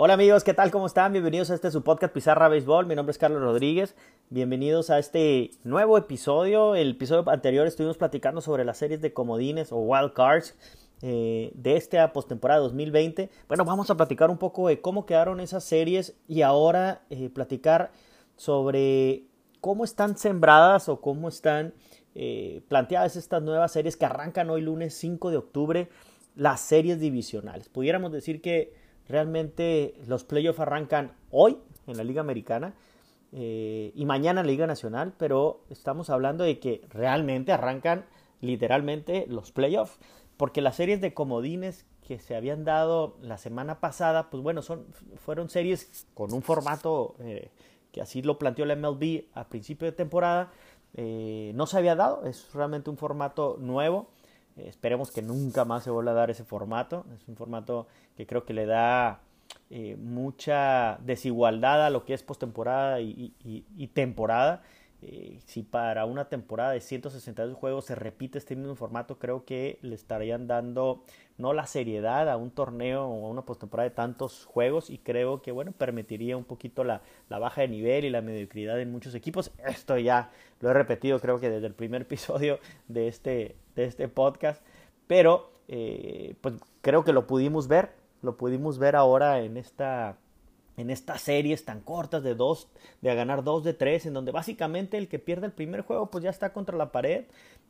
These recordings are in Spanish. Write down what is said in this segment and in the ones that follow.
Hola amigos, ¿qué tal? ¿Cómo están? Bienvenidos a este su podcast Pizarra Béisbol. Mi nombre es Carlos Rodríguez. Bienvenidos a este nuevo episodio. El episodio anterior estuvimos platicando sobre las series de comodines o wild cards eh, de esta postemporada 2020. Bueno, vamos a platicar un poco de cómo quedaron esas series y ahora eh, platicar sobre cómo están sembradas o cómo están eh, planteadas estas nuevas series que arrancan hoy lunes 5 de octubre, las series divisionales. Pudiéramos decir que Realmente los playoffs arrancan hoy en la Liga Americana eh, y mañana en la Liga Nacional, pero estamos hablando de que realmente arrancan literalmente los playoffs, porque las series de comodines que se habían dado la semana pasada, pues bueno, son, fueron series con un formato eh, que así lo planteó la MLB a principio de temporada, eh, no se había dado, es realmente un formato nuevo esperemos que nunca más se vuelva a dar ese formato. Es un formato que creo que le da eh, mucha desigualdad a lo que es postemporada y, temporada. Eh, si para una temporada de 162 juegos se repite este mismo formato, creo que le estarían dando no la seriedad a un torneo o a una postemporada de tantos juegos y creo que bueno permitiría un poquito la, la, baja de nivel y la mediocridad en muchos equipos. Esto ya lo he repetido creo que desde el primer episodio de este, de este podcast, pero eh, pues creo que lo pudimos ver, lo pudimos ver ahora en esta en estas series tan cortas de dos, de ganar dos de tres, en donde básicamente el que pierde el primer juego pues ya está contra la pared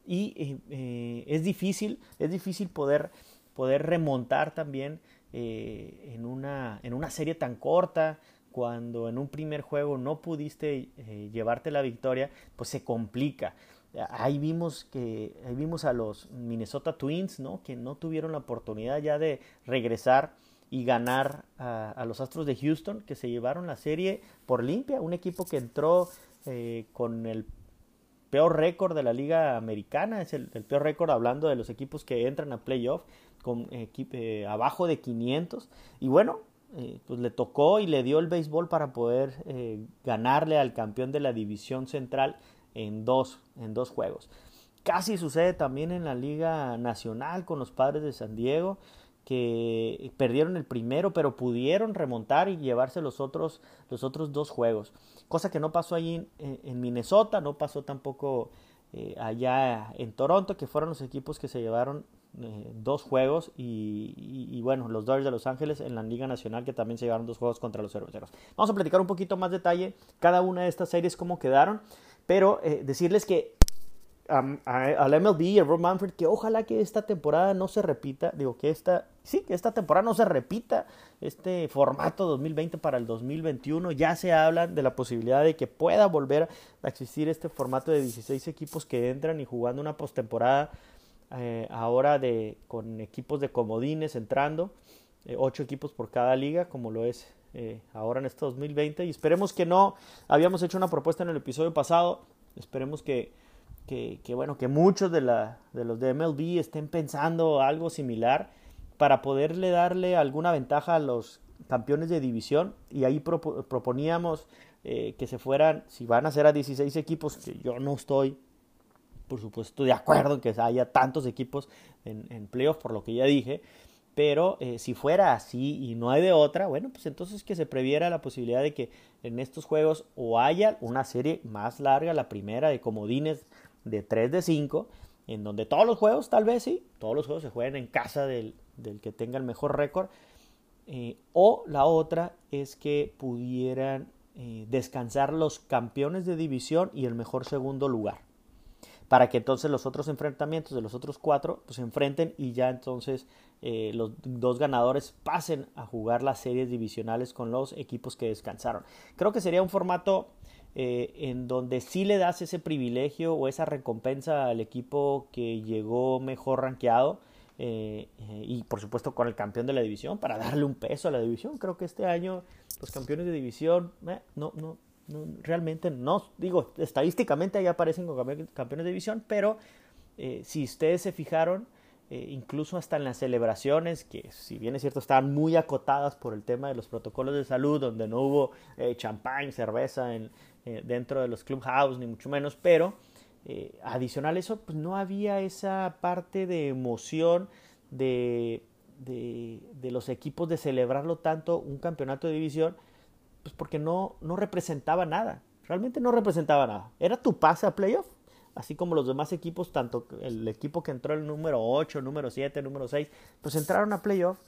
y eh, eh, es difícil, es difícil poder, poder remontar también en, una, en una serie tan corta, cuando en un primer juego no pudiste llevarte la victoria, pues se complica ahí vimos que ahí vimos a los Minnesota Twins, ¿no? Que no tuvieron la oportunidad ya de regresar y ganar a, los Astros de Houston, que se llevaron la serie por limpia, un equipo que entró eh, con el peor récord de la liga americana, es el, peor récord hablando de los equipos que entran a playoff, con eh, abajo de 500, y bueno, eh, pues le tocó y le dio el béisbol para poder ganarle al campeón de la división central en dos, en dos juegos. Casi sucede también en la Liga Nacional con los padres de San Diego, que perdieron el primero, pero pudieron remontar y llevarse los otros, los otros dos juegos. Cosa que no pasó allí en, Minnesota, no pasó tampoco eh, allá en Toronto, que fueron los equipos que se llevaron eh, dos juegos y, bueno, los Dodgers de Los Ángeles en la Liga Nacional que también se llevaron dos juegos contra los Cerveceros. Vamos a platicar un poquito más detalle cada una de estas series, cómo quedaron, pero eh, decirles que al MLB y a Rob Manfred que ojalá que esta temporada no se repita, digo que esta, sí, que esta temporada no se repita este formato 2020 para el 2021, ya se habla de la posibilidad de que pueda volver a existir este formato de 16 equipos que entran y jugando una postemporada eh, ahora de, con equipos de comodines entrando, eh, ocho equipos por cada liga, como lo es eh, ahora en este 2020. Y esperemos que no, habíamos hecho una propuesta en el episodio pasado, esperemos que, que, bueno, que muchos de, la, de los de MLB estén pensando algo similar para poderle darle alguna ventaja a los campeones de división y ahí proponíamos que se fueran, si van a ser a 16 equipos, que yo no estoy por supuesto, de acuerdo en que haya tantos equipos en, en playoff, por lo que ya dije, pero eh, si fuera así y no hay de otra, bueno, pues entonces que se previera la posibilidad de que en estos juegos o haya una serie más larga, la primera de comodines de 3 de 5, en donde todos los juegos, tal vez sí, todos los juegos se jueguen en casa del, del que tenga el mejor récord, eh, o la otra es que pudieran eh, descansar los campeones de división y el mejor segundo lugar para que entonces los otros enfrentamientos de los otros cuatro pues, se enfrenten y ya entonces eh, los dos ganadores pasen a jugar las series divisionales con los equipos que descansaron. Creo que sería un formato eh, en donde sí le das ese privilegio o esa recompensa al equipo que llegó mejor rankeado. Eh, y por supuesto con el campeón de la división para darle un peso a la división. Creo que este año los campeones de división no, no, realmente no, digo, estadísticamente ahí aparecen como campeones de división, pero eh, si ustedes se fijaron, eh, incluso hasta en las celebraciones, que si bien es cierto estaban muy acotadas por el tema de los protocolos de salud, donde no hubo eh, champán, cerveza en, dentro de los clubhouse, ni mucho menos, pero adicional a eso, pues no había esa parte de emoción, de, los equipos de celebrarlo tanto un campeonato de división, pues porque no, no representaba nada, realmente no representaba nada. Era tu pase a playoff, así como los demás equipos, tanto el equipo que entró el número 8, número 7, número 6, pues entraron a playoff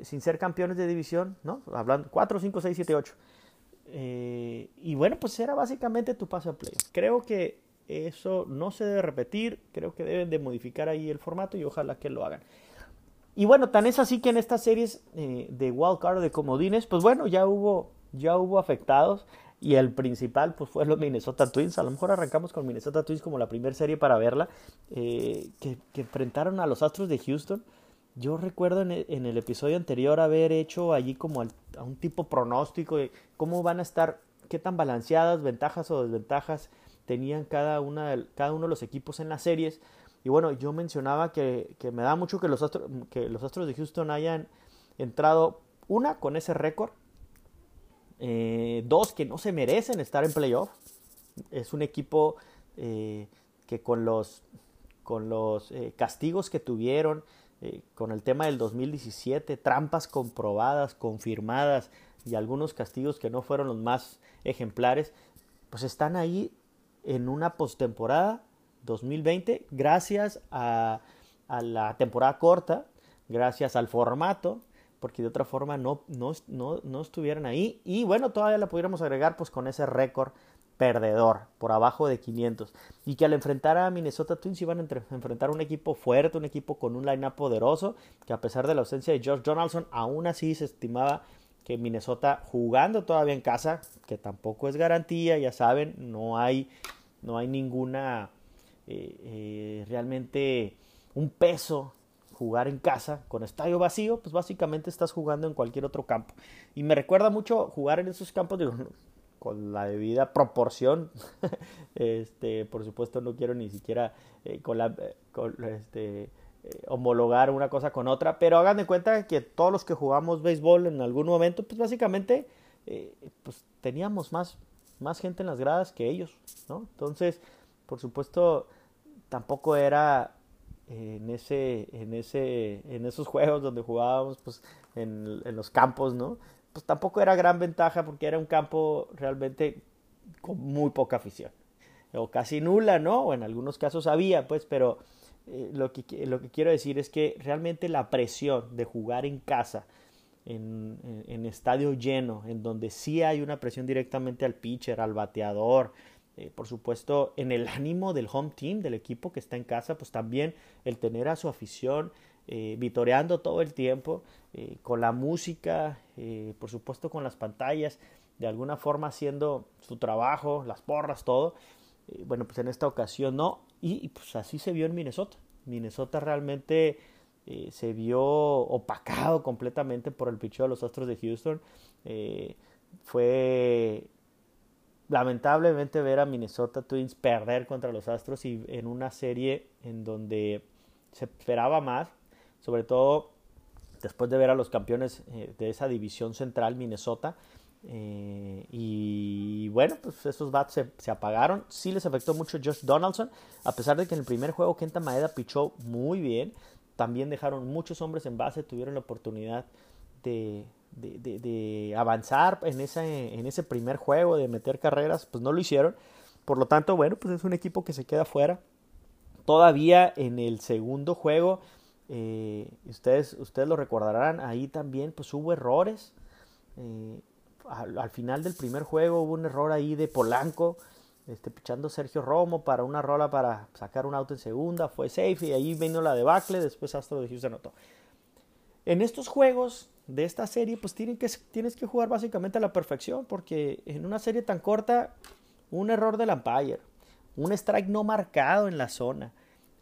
sin ser campeones de división, ¿no? Hablando 4, 5, 6, 7, 8. y bueno, pues era básicamente tu pase a playoff. Creo que eso no se debe repetir, creo que deben de modificar ahí el formato y ojalá que lo hagan. Y bueno, tan es así que en estas series eh, de wildcard de comodines, pues bueno, ya hubo, ya hubo afectados y el principal pues fue los Minnesota Twins. A lo mejor arrancamos con Minnesota Twins como la primera serie para verla, eh, que, enfrentaron a los Astros de Houston. Yo recuerdo en el, episodio anterior haber hecho allí como a un tipo pronóstico de cómo van a estar, qué tan balanceadas, ventajas o desventajas tenían cada, una, cada uno de los equipos en las series. Y bueno, yo mencionaba que, que me da mucho que los, Astros, que los Astros de Houston hayan entrado, una, con ese récord, eh, dos, que no se merecen estar en playoff. Es un equipo eh, que con los, con los eh, castigos que tuvieron, con el tema del 2017, trampas comprobadas, confirmadas y algunos castigos que no fueron los más ejemplares, pues están ahí en una postemporada 2020 gracias a, la temporada corta, gracias al formato, porque de otra forma no, no, no, estuvieran ahí. Y bueno, todavía la pudiéramos agregar pues con ese récord perdedor, por abajo de 500. Y que al enfrentar a Minnesota Twins iban a enfrentar un equipo fuerte, un equipo con un line-up poderoso, que a pesar de la ausencia de George Donaldson, aún así se estimaba que Minnesota jugando todavía en casa, que tampoco es garantía, ya saben, no hay no hay ninguna eh, eh, realmente un peso jugar en casa con estadio vacío, pues básicamente estás jugando en cualquier otro campo. Y me recuerda mucho jugar en esos campos, digo, con la debida proporción. este, por supuesto, no quiero ni siquiera eh, la, este, homologar una cosa con otra, pero hagan de cuenta que todos los que jugamos béisbol en algún momento, pues básicamente pues teníamos más más gente en las gradas que ellos, ¿no? Entonces, por supuesto, tampoco era en ese, en ese, en esos juegos donde jugábamos, pues, en, en los campos, ¿no? Pues tampoco era gran ventaja porque era un campo realmente con muy poca afición o casi nula, ¿no? O en algunos casos había, pues, pero eh, lo, que, lo que quiero decir es que realmente la presión de jugar en casa, en, estadio lleno, en donde sí hay una presión directamente al pitcher, al bateador, eh, por supuesto en el ánimo del home team, del equipo que está en casa, pues también el tener a su afición eh, vitoreando todo el tiempo, eh, con la música, por supuesto con las pantallas, de alguna forma haciendo su trabajo, las porras, todo. bueno, pues en esta ocasión no, y, pues así se vio en Minnesota. Minnesota realmente eh, se vio opacado completamente por el picheo de los Astros de Houston. Eh, fue lamentablemente ver a Minnesota Twins perder contra los Astros y en una serie en donde se esperaba más, sobre todo después de ver a los campeones eh, de esa división central, Minnesota. y bueno, pues esos bats se, se, apagaron. Sí les afectó mucho Josh Donaldson, a pesar de que en el primer juego Kenta Maeda pichó muy bien también dejaron muchos hombres en base, tuvieron la oportunidad de, de, avanzar en, esa, en ese primer juego, de meter carreras, pues no lo hicieron. Por lo tanto, bueno, pues es un equipo que se queda fuera. Todavía en el segundo juego, eh, ustedes, ustedes lo recordarán, ahí también pues hubo errores. Eh, al, final del primer juego hubo un error ahí de Polanco este, pichando Sergio Romo para una rola para sacar un auto en segunda, fue safe y ahí vino la debacle, después Astro de Houston anotó. En estos juegos de esta serie, pues tienen que, tienes que jugar básicamente a la perfección, porque en una serie tan corta, un error del umpire, un strike no marcado en la zona,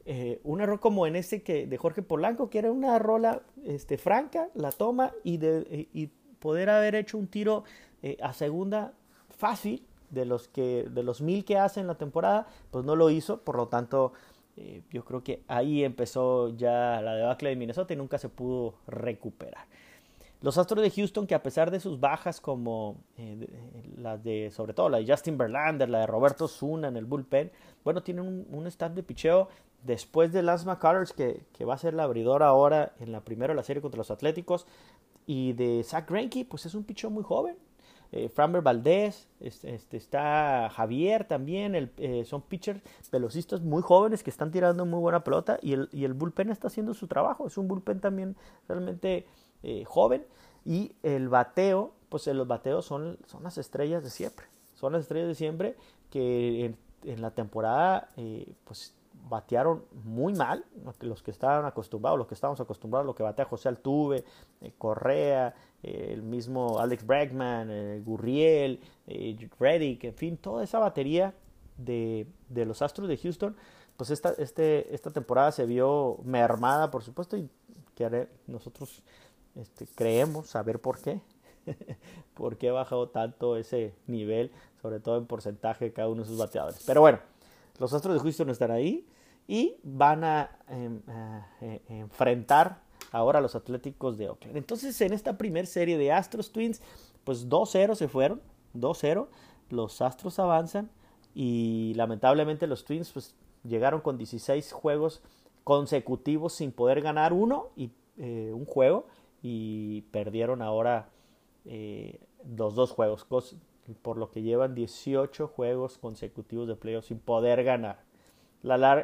eh, un error como en este que, de Jorge Polanco, que era una rola este, franca, la toma y, de, y poder haber hecho un tiro eh, a segunda fácil, de los que de los mil que hace en la temporada, pues no lo hizo, por lo tanto eh, yo creo que ahí empezó ya la debacle de Minnesota y nunca se pudo recuperar. Los Astros de Houston, que a pesar de sus bajas como eh, las de, sobre todo la de Justin Verlander, la de Roberto Zuna en el bullpen, bueno, tienen un, un stand de picheo después de Lance McCullers, que, que, va a ser la abridor ahora en la primera de la serie contra los Atléticos, y de Zach Greinke, pues es un picheo muy joven. Eh, Framber Valdez, este, este, está Javier también, el, eh, son pitchers velocistas muy jóvenes que están tirando muy buena pelota y el, y el bullpen está haciendo su trabajo, es un bullpen también realmente eh, joven y el bateo, pues los bateos son, son las estrellas de siempre, son las estrellas de siempre que en, la temporada pues batearon muy mal, los que estaban acostumbrados, los que estábamos acostumbrados, lo que batea José Altuve, eh, Correa, eh, el mismo Alex Bregman, eh, Gurriel, Reddick, en fin, toda esa batería de, de, los Astros de Houston, pues esta, este, esta temporada se vio mermada, por supuesto, y que nosotros este, creemos saber por qué, por qué ha bajado tanto ese nivel, sobre todo en porcentaje de cada uno de sus bateadores. Pero bueno, los Astros de Houston están ahí y van a, em, eh, enfrentar ahora a los Atléticos de Oakland. Entonces, en esta primera serie de Astros Twins, pues 2-0 se fueron, 2-0. Los Astros avanzan y lamentablemente los Twins pues llegaron con 16 juegos consecutivos sin poder ganar uno y eh, un juego y perdieron ahora eh, los dos juegos, por lo que llevan 18 juegos consecutivos de playoffs sin poder ganar.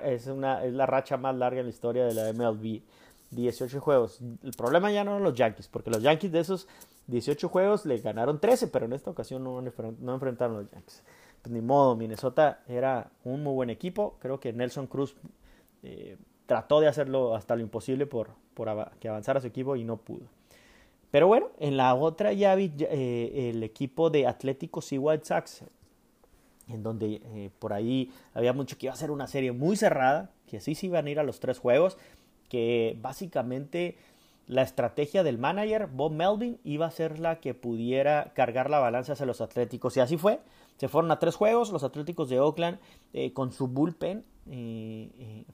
Es, una, es la racha más larga en la historia de la MLB. 18 juegos. El problema ya no eran los Yankees, porque los Yankees de esos 18 juegos le ganaron 13, pero en esta ocasión no, no enfrentaron a los Yankees. Pues ni modo, Minnesota era un muy buen equipo. Creo que Nelson Cruz eh, trató de hacerlo hasta lo imposible por, por que avanzara su equipo y no pudo. Pero bueno, en la otra llave, eh, el equipo de Atléticos y White Sox, en donde eh, por ahí había mucho que iba a ser una serie muy cerrada, que sí se iban a ir a los tres juegos, que básicamente la estrategia del manager, Bob Melvin, iba a ser la que pudiera cargar la balanza hacia los Atléticos. Y así fue. Se fueron a tres juegos. Los Atléticos de Oakland, eh, con su bullpen,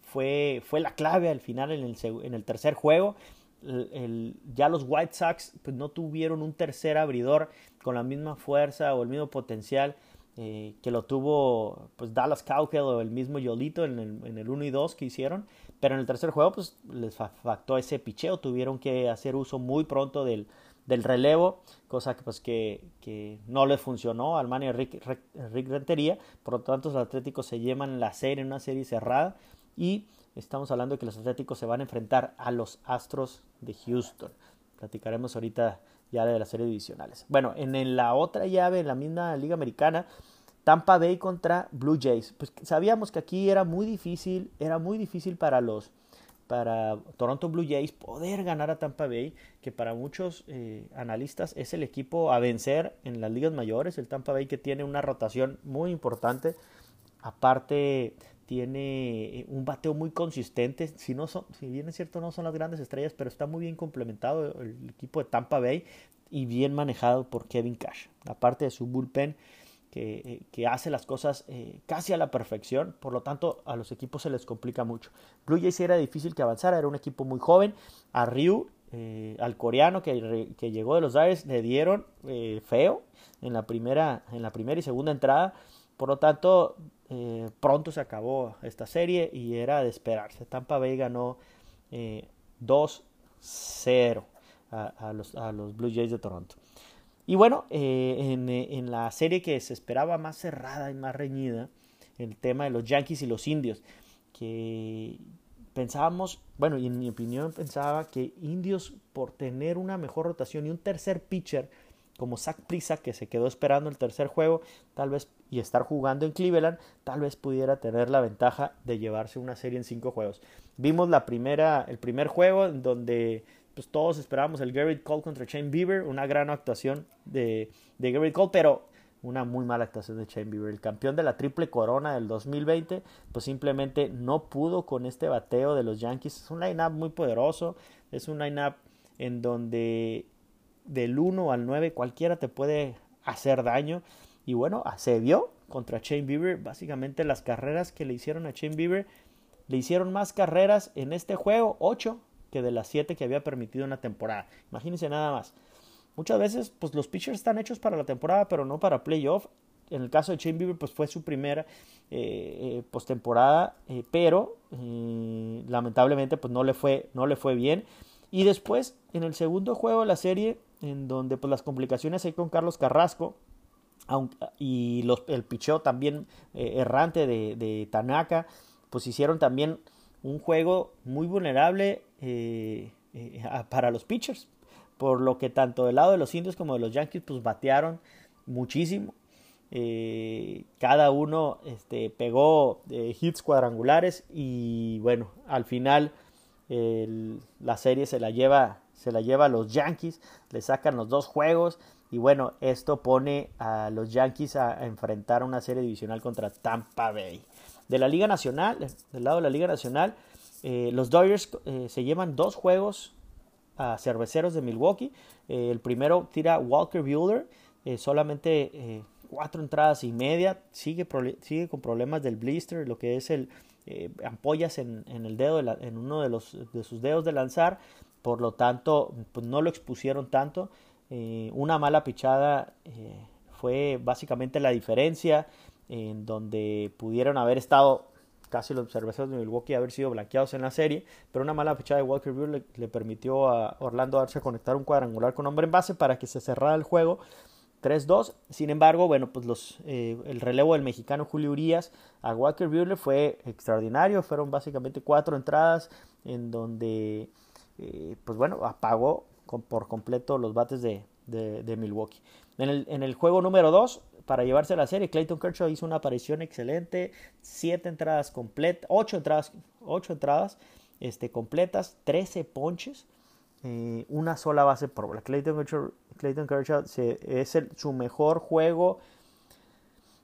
fue, fue la clave al final en el, en el tercer juego. El, ya los White Sox pues, no tuvieron un tercer abridor con la misma fuerza o el mismo potencial eh, que lo tuvo pues Dallas Cowell o el mismo Yolito en el, en el 1 y 2 que hicieron, pero en el tercer juego pues les factó ese picheo, tuvieron que hacer uso muy pronto del, del relevo, cosa que pues que, que no les funcionó al man Rick, Rick, Rentería, por lo tanto los Atléticos se llevan la serie en una serie cerrada y estamos hablando de que los Atléticos se van a enfrentar a los Astros de Houston. Platicaremos ahorita ya de las series divisionales. Bueno, en la otra llave, en la misma Liga Americana, Tampa Bay contra Blue Jays. Pues sabíamos que aquí era muy difícil, era muy difícil para los para Toronto Blue Jays poder ganar a Tampa Bay, que para muchos eh, analistas es el equipo a vencer en las ligas mayores, el Tampa Bay que tiene una rotación muy importante, aparte tiene eh, un bateo muy consistente. Si, no son, si bien es cierto, no son las grandes estrellas, pero está muy bien complementado el equipo de Tampa Bay y bien manejado por Kevin Cash. Aparte de su bullpen, que, eh, que hace las cosas eh, casi a la perfección, por lo tanto a los equipos se les complica mucho. Blue Jays era difícil que avanzara, era un equipo muy joven. A Ryu, al coreano que, que, llegó de los Aires, le dieron feo en la, primera, en la primera y segunda entrada. Por lo tanto, eh, pronto se acabó esta serie y era de esperarse. Tampa Bay ganó 2-0 eh, a, los, a, los, Blue Jays de Toronto. Y bueno, eh, en, en, la serie que se esperaba más cerrada y más reñida, el tema de los Yankees y los Indios, que pensábamos, bueno, y en mi opinión pensaba que Indios por tener una mejor rotación y un tercer pitcher, como Zach Prisa, que se quedó esperando el tercer juego, tal vez y estar jugando en Cleveland, tal vez pudiera tener la ventaja de llevarse una serie en cinco juegos. Vimos la primera, el primer juego en donde pues, todos esperábamos el Garrett Cole contra Shane Bieber, una gran actuación de, de Garrett Cole, pero una muy mala actuación de Shane Bieber. El campeón de la triple corona del 2020, pues simplemente no pudo con este bateo de los Yankees. Es un line-up muy poderoso, es un line-up en donde del 1 al 9 cualquiera te puede hacer daño. Y bueno, se vio contra Shane Bieber. Básicamente las carreras que le hicieron a Shane Bieber le hicieron más carreras en este juego, 8, que de las 7 que había permitido una temporada. Imagínense nada más. Muchas veces, pues los pitchers están hechos para la temporada, pero no para playoff. En el caso de Shane Bieber, pues fue su primera eh, eh postemporada, eh, pero eh, lamentablemente, pues no le fue, no le fue bien. Y después, en el segundo juego de la serie, en donde pues las complicaciones hay con Carlos Carrasco, y los, el picheo también errante de, de, Tanaka, pues hicieron también un juego muy vulnerable para los pitchers por lo que tanto del lado de los indios como de los yankees pues batearon muchísimo. Eh, cada uno este, pegó eh, hits cuadrangulares y bueno, al final la serie se la lleva se la lleva a los Yankees, le sacan los dos juegos y bueno, esto pone a los Yankees a, enfrentar una serie divisional contra Tampa Bay. De la Liga Nacional, del lado de la Liga Nacional, eh, los Dodgers se llevan dos juegos a Cerveceros de Milwaukee. Eh, el primero tira Walker Bueller, eh, solamente eh, cuatro entradas y media. Sigue, sigue con problemas del blister, lo que es el ampollas en, el dedo, en uno de, los, de sus dedos de lanzar. Por lo tanto, pues no lo expusieron tanto. una mala pichada fue básicamente la diferencia en donde pudieron haber estado casi los cerveceros de Milwaukee haber sido blanqueados en la serie, pero una mala fichada de Walker Buehler le, permitió a Orlando darse conectar un cuadrangular con hombre en base para que se cerrara el juego 3-2. Sin embargo, bueno, pues los, eh, el relevo del mexicano Julio Urias a Walker Buehler fue extraordinario. Fueron básicamente cuatro entradas en donde, eh, pues bueno, apagó por completo los bates de, de, Milwaukee. En el, en el, juego número 2, para llevarse la serie. Clayton Kershaw hizo una aparición excelente, siete entradas completas, ocho entradas, ocho entradas este, completas, 13 ponches, eh, una sola base por bola. Clayton Kershaw, Clayton Kershaw es su mejor juego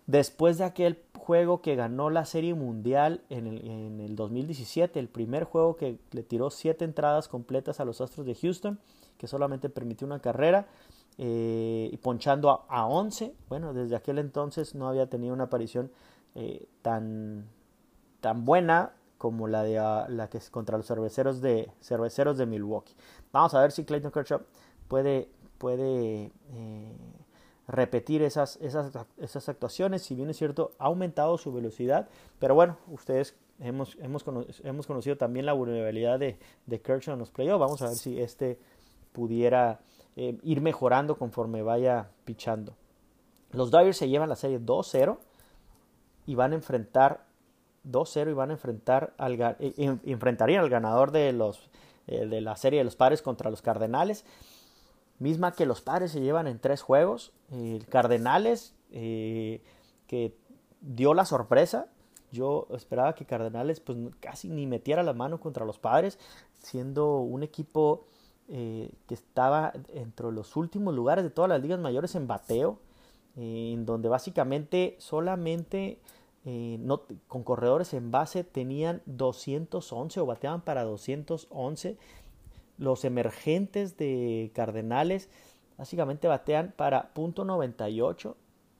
después de aquel juego que ganó la Serie Mundial en el, en el 2017, el primer juego que le tiró siete entradas completas a los Astros de Houston, que solamente permitió una carrera. Eh, y ponchando a, 11. Bueno, desde aquel entonces no había tenido una aparición eh, tan, tan buena como la de ah, la que es contra los cerveceros de cerveceros de Milwaukee. Vamos a ver si Clayton Kershaw puede, puede eh, repetir esas, esas, esas, actuaciones. Si bien es cierto, ha aumentado su velocidad, pero bueno, ustedes hemos, hemos, hemos conocido también la vulnerabilidad de, de Kershaw en los playoffs. Vamos a ver si este pudiera eh, ir mejorando conforme vaya pichando. Los Dodgers se llevan la serie 2-0 y van a enfrentar 2-0 y van a enfrentar al eh, enfrentarían al ganador de los eh, de la serie de los Padres contra los Cardenales, misma que los Padres se llevan en tres juegos. Cardenales que dio la sorpresa. Yo esperaba que Cardenales pues casi ni metiera la mano contra los Padres, siendo un equipo eh, que estaba entre los últimos lugares de todas las ligas mayores en bateo, eh, en donde básicamente solamente eh, no, con corredores en base tenían 211 o bateaban para 211. Los emergentes de Cardenales básicamente batean para .98.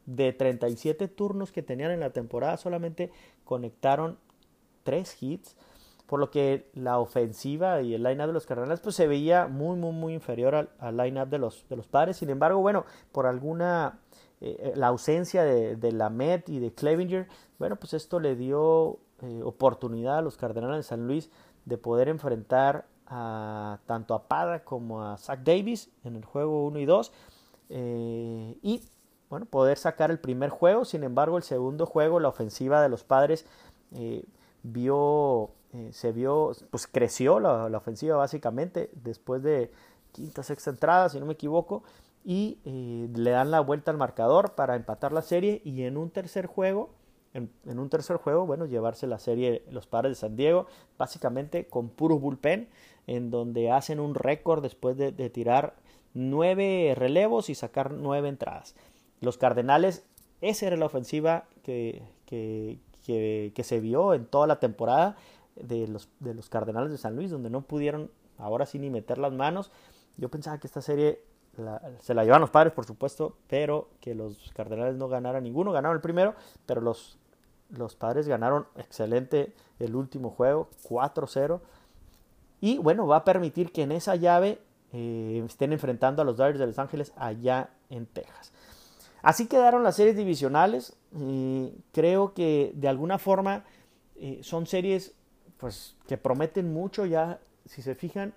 De 37 turnos que tenían en la temporada solamente conectaron 3 hits por lo que la ofensiva y el line-up de los Cardenales pues se veía muy muy muy inferior al, al line-up de los, de los padres. Sin embargo, bueno, por alguna eh, eh, la ausencia de, de la Met y de Clevinger, bueno, pues esto le dio eh, oportunidad a los Cardenales de San Luis de poder enfrentar a tanto a Pada como a Zach Davis en el juego 1 y 2 y bueno, poder sacar el primer juego. Sin embargo, el segundo juego, la ofensiva de los padres vio eh, se vio, pues creció la, ofensiva básicamente después de quinta, sexta entrada, si no me equivoco, y eh, le dan la vuelta al marcador para empatar la serie y en un tercer juego, en, un tercer juego, bueno, llevarse la serie los padres de San Diego, básicamente con puro bullpen, en donde hacen un récord después de, tirar nueve relevos y sacar nueve entradas. Los Cardenales, esa era la ofensiva que, que, que se vio en toda la temporada de los, de los Cardenales de San Luis, donde no pudieron ahora sí ni meter las manos. Yo pensaba que esta serie se la llevan los padres, por supuesto, pero que los Cardenales no ganaran ninguno. Ganaron el primero, pero los, los padres ganaron excelente el último juego, 4-0. Y bueno, va a permitir que en esa llave eh, estén enfrentando a los Dodgers de Los Ángeles allá en Texas. Así quedaron las series divisionales. creo que de alguna forma eh, son series pues, que prometen mucho ya, si se fijan,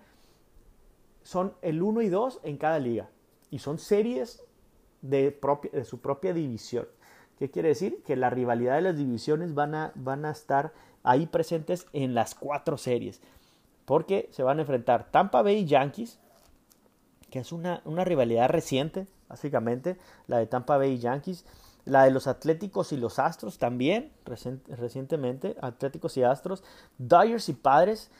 son el 1 y 2 en cada liga. Y son series de, de su propia división. ¿Qué quiere decir? Que la rivalidad de las divisiones van a, van a estar ahí presentes en las cuatro series. Porque se van a enfrentar Tampa Bay Yankees, que es una, una rivalidad reciente, básicamente, la de Tampa Bay Yankees. La de los Atléticos y los Astros también, recientemente, Atléticos y Astros. Dodgers y Padres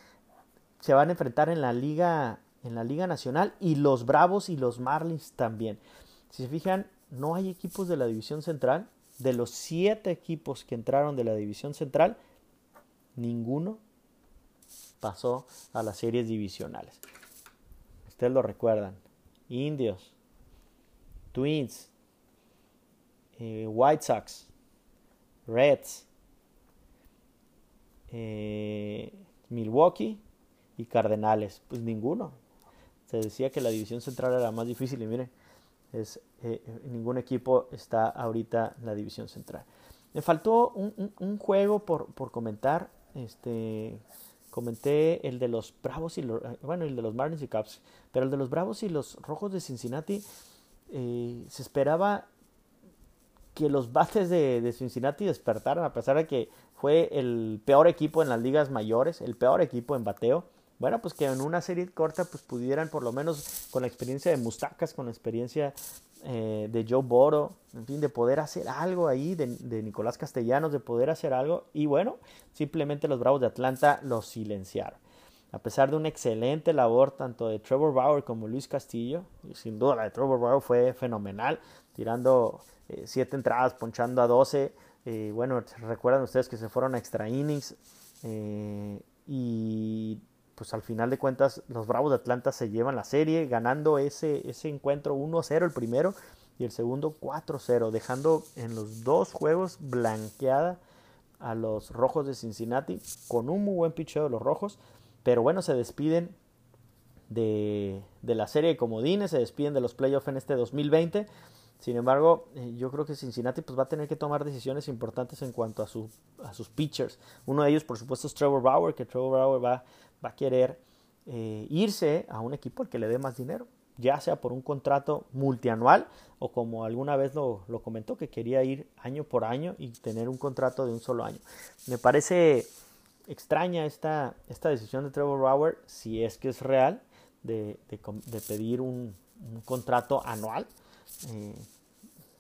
se van a enfrentar en la Liga, en la Liga Nacional y los Bravos y los Marlins también. Si se fijan, no hay equipos de la División Central. De los siete equipos que entraron de la División Central, ninguno pasó a las series divisionales. Ustedes lo recuerdan. Indios, Twins, eh, White Sox, Reds, eh, Milwaukee y Cardenales. Pues ninguno. Se decía que la división central era más difícil y miren, es, eh, ningún equipo está ahorita en la división central. Me faltó un, juego por, por, comentar. Este, comenté el de los Bravos y los, bueno, el de los Marlins y Cubs, pero el de los Bravos y los Rojos de Cincinnati se esperaba que los bates de, Cincinnati despertaran, a pesar de que fue el peor equipo en las ligas mayores, el peor equipo en bateo. Bueno, pues que en una serie corta pues pudieran por lo menos con la experiencia de Mustacas, con la experiencia eh, de Joe Boro, en fin, de poder hacer algo ahí, de, de, Nicolás Castellanos, de poder hacer algo. Y bueno, simplemente los Bravos de Atlanta los silenciaron. A pesar de una excelente labor tanto de Trevor Bauer como Luis Castillo, y sin duda la de Trevor Bauer fue fenomenal, tirando eh, siete entradas, ponchando a 12. Eh, bueno, recuerdan ustedes que se fueron a extra innings. Eh, y pues al final de cuentas los Bravos de Atlanta se llevan la serie ganando ese, ese encuentro 1-0 el primero y el segundo 4-0, dejando en los dos juegos blanqueada a los Rojos de Cincinnati con un muy buen picheo de los Rojos. Pero bueno, se despiden de, de la serie de comodines, se despiden de los playoffs en este 2020 sin embargo, eh, yo creo que Cincinnati pues, va a tener que tomar decisiones importantes en cuanto a, a sus pitchers. Uno de ellos, por supuesto, es Trevor Bauer, que Trevor Bauer va, va a querer eh, irse a un equipo al que le dé más dinero, ya sea por un contrato multianual o como alguna vez lo, comentó, que quería ir año por año y tener un contrato de un solo año. Me parece extraña esta, esta decisión de Trevor Bauer, si es que es real, de, de, pedir un contrato anual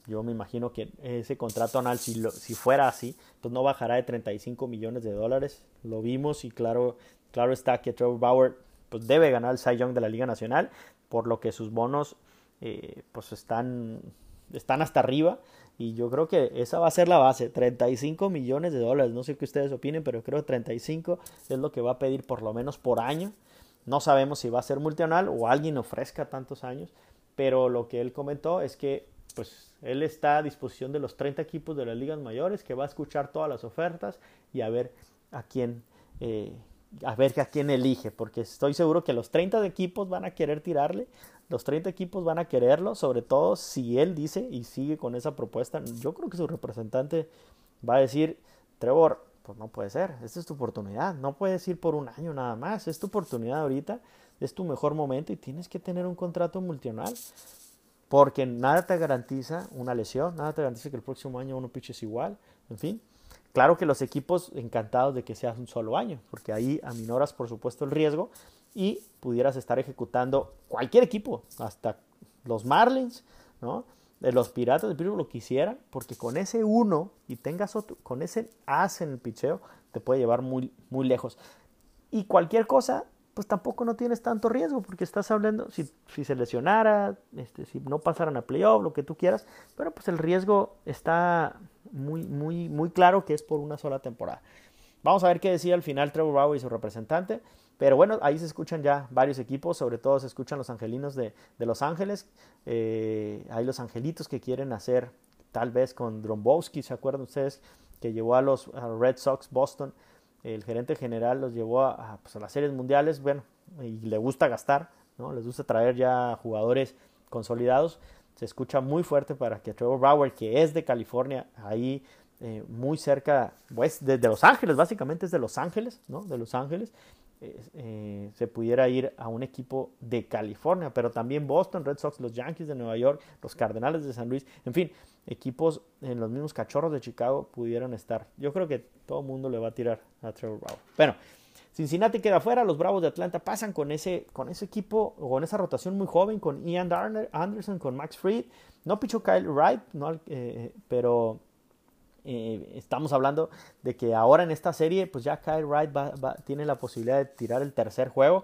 yo me imagino que ese contrato anual, si, si fuera así, pues no bajará de 35 millones de dólares. Lo vimos y claro, claro está que Trevor Bauer pues debe ganar el Cy Young de la Liga Nacional, por lo que sus bonos eh, pues están, están hasta arriba. Y yo creo que esa va a ser la base, 35 millones de dólares. No sé qué ustedes opinen, pero creo que 35 es lo que va a pedir por lo menos por año. No sabemos si va a ser multianual o alguien ofrezca tantos años pero lo que él comentó es que pues él está a disposición de los 30 equipos de las ligas mayores, que va a escuchar todas las ofertas y a ver a quién, eh, a ver a quién elige, porque estoy seguro que los 30 equipos van a querer tirarle, los 30 equipos van a quererlo, sobre todo si él dice y sigue con esa propuesta, yo creo que su representante va a decir, Trevor, pues no puede ser, esta es tu oportunidad, no puedes ir por un año nada más, es tu oportunidad ahorita es tu mejor momento y tienes que tener un contrato multianual. Porque nada te garantiza una lesión, nada te garantiza que el próximo año uno piches igual, en fin. Claro que los equipos encantados de que sea un solo año, porque ahí aminoras por supuesto el riesgo y pudieras estar ejecutando cualquier equipo, hasta los Marlins, ¿no? De los Piratas de Pittsburgh lo quisieran, porque con ese uno y tengas otro, con ese as en el picheo, te puede llevar muy, muy lejos. Y cualquier cosa pues tampoco no tienes tanto riesgo porque estás hablando, si, si se lesionara, este, si no pasaran a playoff, lo que tú quieras, pero pues el riesgo está muy, muy, muy claro que es por una sola temporada. Vamos a ver qué decía al final Trevor Bauer y su representante. Pero bueno, ahí se escuchan ya varios equipos, sobre todo se escuchan los angelinos de, de Los Ángeles. Eh, hay los angelitos que quieren hacer tal vez con Drombowski, ¿se acuerdan ustedes? Que llevó a los Red Sox Boston el gerente general los llevó a, pues, a las series mundiales, bueno, y le gusta gastar, ¿no? Les gusta traer ya jugadores consolidados. Se escucha muy fuerte para que Trevor Bauer, que es de California, ahí eh, muy cerca, pues desde Los Ángeles, básicamente es de Los Ángeles, ¿no? De Los Ángeles, eh, se pudiera ir a un equipo de California, pero también Boston, Red Sox, los Yankees de Nueva York, los Cardenales de San Luis, en fin, equipos en los mismos cachorros de Chicago pudieran estar. Yo creo que todo el mundo le va a tirar a Trevor Bauer. Bueno, Cincinnati queda fuera, los Bravos de Atlanta pasan con ese, con ese equipo, con esa rotación muy joven, con Ian Anderson, con Max Fried. No pichó Kyle Wright, no, eh, pero eh, estamos hablando de que ahora en esta serie, pues ya Kyle Wright tiene la posibilidad de tirar el tercer juego.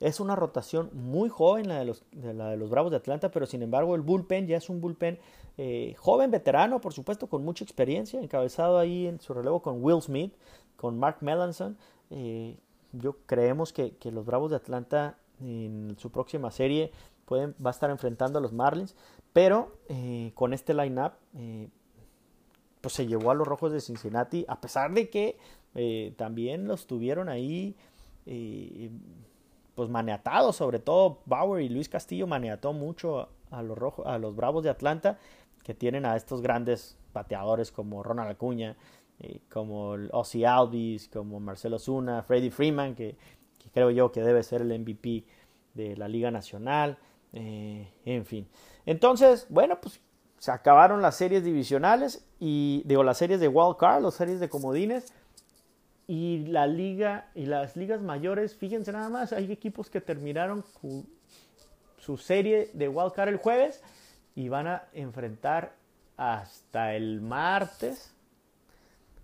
Es una rotación muy joven la de, los, de los Bravos de Atlanta, pero sin embargo el bullpen ya es un bullpen eh, joven, veterano, por supuesto, con mucha experiencia, encabezado ahí en su relevo con Will Smith, con Mark Melanson. Eh, yo creemos que, que, los Bravos de Atlanta en su próxima serie pueden, va a estar enfrentando a los Marlins, pero con este line-up pues se llevó a los Rojos de Cincinnati, a pesar de que eh, también los tuvieron ahí eh, pues maniatados, sobre todo Bauer y Luis Castillo maniató mucho a los, rojos, a los Bravos de Atlanta, que tienen a estos grandes bateadores como Ronald Acuña, eh, como Ozzy Alvis, como Marcelo Zuna, Freddie Freeman, que, creo yo que debe ser el MVP de la Liga Nacional, en fin. Entonces, bueno, pues se acabaron las series divisionales y digo las series de wild card, las series de comodines y la liga y las ligas mayores, fíjense nada más, hay equipos que terminaron su serie de wild card el jueves y van a enfrentar hasta el martes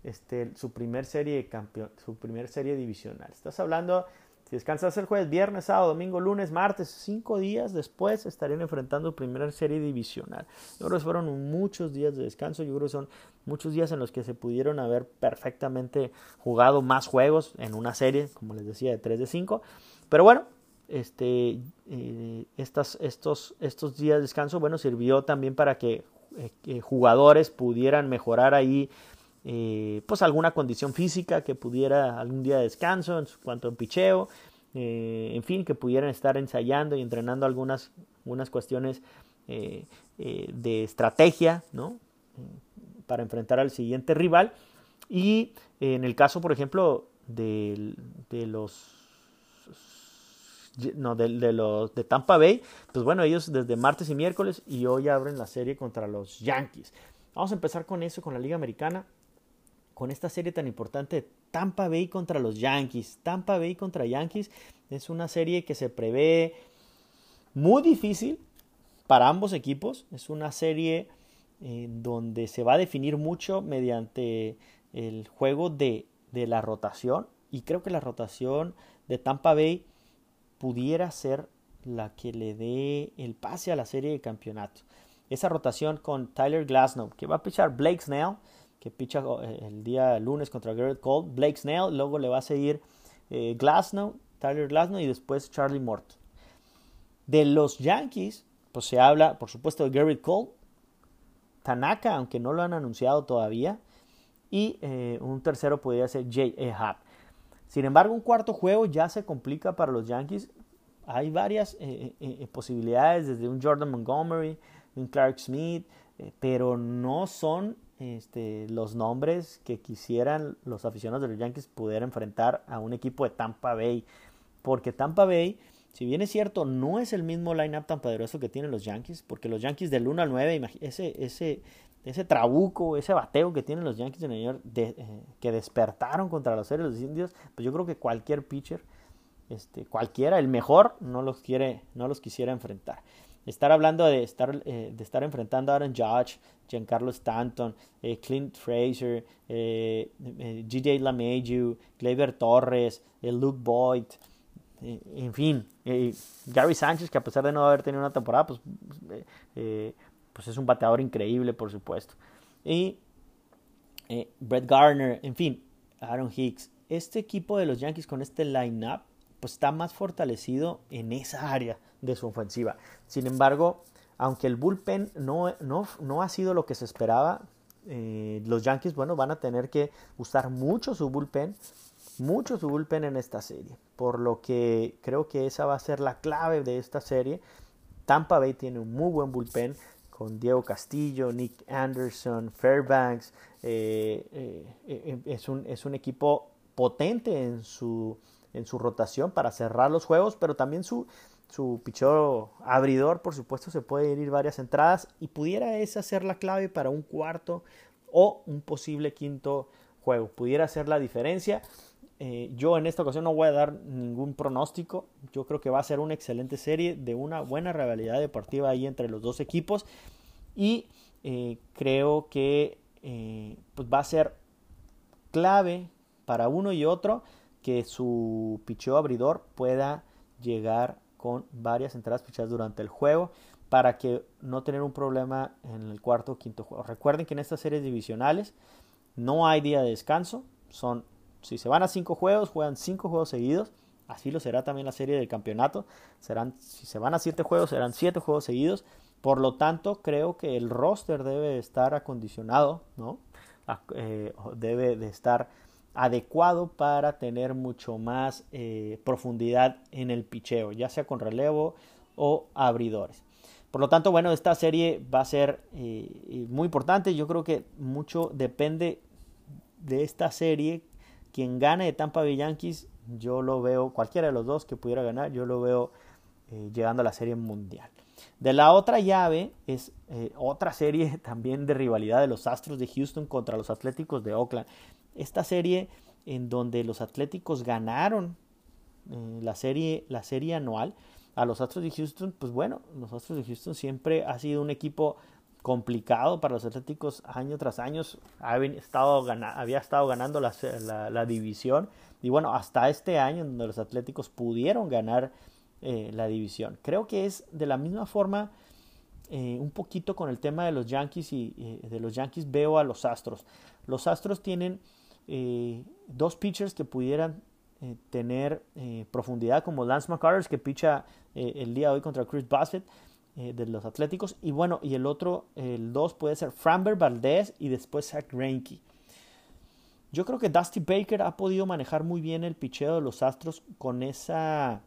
este, su primer serie de campeón, su primer serie divisional. Estás hablando si descansas el jueves, viernes, sábado, domingo, lunes, martes, cinco días después estarían enfrentando primera serie divisional. Yo creo que fueron muchos días de descanso, yo creo que son muchos días en los que se pudieron haber perfectamente jugado más juegos en una serie, como les decía, de 3 de 5. Pero bueno, este, eh, estas, estos, estos días de descanso, bueno, sirvió también para que eh, jugadores pudieran mejorar ahí eh, pues alguna condición física que pudiera algún día de descanso en cuanto a picheo, eh, en fin, que pudieran estar ensayando y entrenando algunas, algunas cuestiones eh, de estrategia, ¿no? Para enfrentar al siguiente rival. Y en el caso, por ejemplo, de, de los no, de, de, los de Tampa Bay, pues bueno, ellos desde martes y miércoles y hoy abren la serie contra los Yankees. Vamos a empezar con eso, con la Liga Americana con esta serie tan importante Tampa Bay contra los Yankees. Tampa Bay contra Yankees es una serie que se prevé muy difícil para ambos equipos. Es una serie eh, donde se va a definir mucho mediante el juego de, de la rotación. Y creo que la rotación de Tampa Bay pudiera ser la que le dé el pase a la serie de campeonato. Esa rotación con Tyler Glasnow, que va a pichar Blake Snell, que picha eh, el día lunes contra Garrett Cole, Blake Snell, luego le va a seguir eh, Glasnow, Tyler Glasnow y después Charlie Morton. De los Yankees, pues se habla, por supuesto, de Garrett Cole, Tanaka, aunque no lo han anunciado todavía, y eh, un tercero podría ser J.A. Happ. Sin embargo, un cuarto juego ya se complica para los Yankees. Hay varias posibilidades, desde un Jordan Montgomery, un Clark Smith, pero no son este, los nombres que quisieran los aficionados de los Yankees poder enfrentar a un equipo de Tampa Bay. Porque Tampa Bay, si bien es cierto, no es el mismo lineup tan poderoso que tienen los Yankees, porque los Yankees del 1 al 9, ese, ese, ese trabuco, ese bateo que tienen los Yankees de Nueva York, eh, que despertaron contra los seres de los indios, pues yo creo que cualquier pitcher, este, cualquiera, el mejor, no los, quiere, no los quisiera enfrentar estar hablando de estar, eh, de estar enfrentando a Aaron Judge, Giancarlo Stanton, eh, Clint Fraser, eh, GJ LeMahieu, Gleyber Torres, Luke Boyd, en fin, Gary Sánchez, que a pesar de no haber tenido una temporada, pues, pues es un bateador increíble, por supuesto. Y Brett Garner, en fin, Aaron Hicks. Este equipo de los Yankees con este line-up, pues está más fortalecido en esa área de su ofensiva. Sin embargo, aunque el bullpen no, no, no ha sido lo que se esperaba, eh, los Yankees, bueno, van a tener que usar mucho su bullpen mucho su bullpen en esta serie, por lo que creo que esa va a ser la clave de esta serie. Tampa Bay tiene un muy buen bullpen con Diego Castillo, Nick Anderson, Fairbanks. Eh, eh, es, un, es un equipo potente en su, en su rotación para cerrar los juegos, pero también su, su pichero abridor, por supuesto, se puede ir varias entradas y pudiera esa ser la clave para un cuarto o un posible quinto juego. Pudiera ser la diferencia. Eh, yo en esta ocasión no voy a dar ningún pronóstico. Yo creo que va a ser una excelente serie de una buena rivalidad deportiva ahí entre los dos equipos. Y eh, creo que eh, pues va a ser clave para uno y otro que su picheo abridor pueda llegar con varias entradas pichadas durante el juego para que no tener un problema en el cuarto o quinto juego. Recuerden que en estas series divisionales no hay día de descanso, son si se van a cinco juegos, juegan cinco juegos seguidos. Así lo será también la serie del campeonato. Serán, si se van a siete juegos, serán siete juegos seguidos. Por lo tanto, creo que el roster debe estar acondicionado, ¿no? Eh, debe de estar adecuado para tener mucho más eh, profundidad en el picheo, ya sea con relevo o abridores. Por lo tanto, bueno, esta serie va a ser eh, muy importante. Yo creo que mucho depende de esta serie quien gane de Tampa Bay Yankees, yo lo veo, cualquiera de los dos que pudiera ganar, yo lo veo eh, llegando a la serie mundial. De la otra llave es eh, otra serie también de rivalidad de los Astros de Houston contra los Atléticos de Oakland. Esta serie en donde los Atléticos ganaron eh, la, serie, la serie anual a los Astros de Houston, pues bueno, los Astros de Houston siempre ha sido un equipo complicado para los Atléticos año tras año. Había estado, ganando la, división y bueno, hasta este año donde los Atléticos pudieron ganar eh, la división. Creo que es de la misma forma eh, un poquito con el tema de los Yankees y eh, de los Yankees veo a los Astros. Los Astros tienen dos pitchers que pudieran tener profundidad como Lance McCullers que picha el día de hoy contra Chris Bassett eh, de los Atléticos. Y bueno, y el otro, el 2 puede ser Framber Valdez y después Zach Greinke. Yo creo que Dusty Baker ha podido manejar muy bien el picheo de los Astros con esa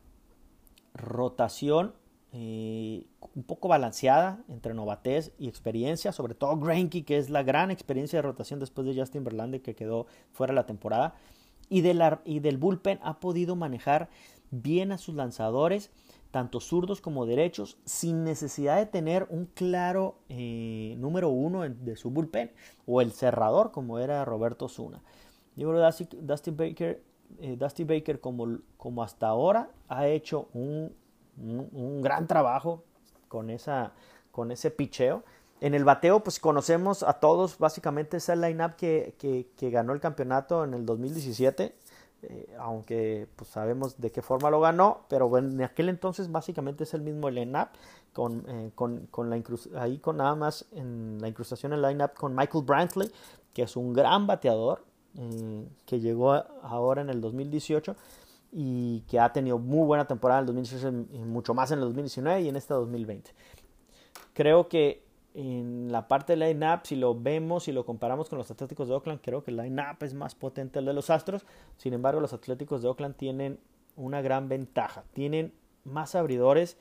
rotación un poco balanceada entre novatez y experiencia, sobre todo Greinke, que es la gran experiencia de rotación después de Justin Verlander que quedó fuera de la temporada. Y, de y del bullpen ha podido manejar bien a sus lanzadores tanto zurdos como derechos, sin necesidad de tener un claro eh, número uno de su bullpen o el cerrador como era Roberto Zuna. Yo creo Dusty, Baker, eh, Dusty Baker como, como, hasta ahora ha hecho un, un, gran trabajo con, esa, con ese picheo. En el bateo, pues conocemos a todos, básicamente es el line-up que, que, que ganó el campeonato en el 2017 eh, aunque pues sabemos de qué forma lo ganó, pero en aquel entonces básicamente es el mismo line-up, con, eh, con, con, la ahí con nada más en la incrustación en line-up con Michael Brantley, que es un gran bateador, eh, que llegó ahora en el 2018 y que ha tenido muy buena temporada en el 2018 y mucho más en el 2019 y en este 2020. Creo que en la parte del line-up, si lo vemos y lo comparamos con los Atléticos de Oakland, creo que el line-up es más potente el de los Astros. Sin embargo, los Atléticos de Oakland tienen una gran ventaja. Tienen más abridores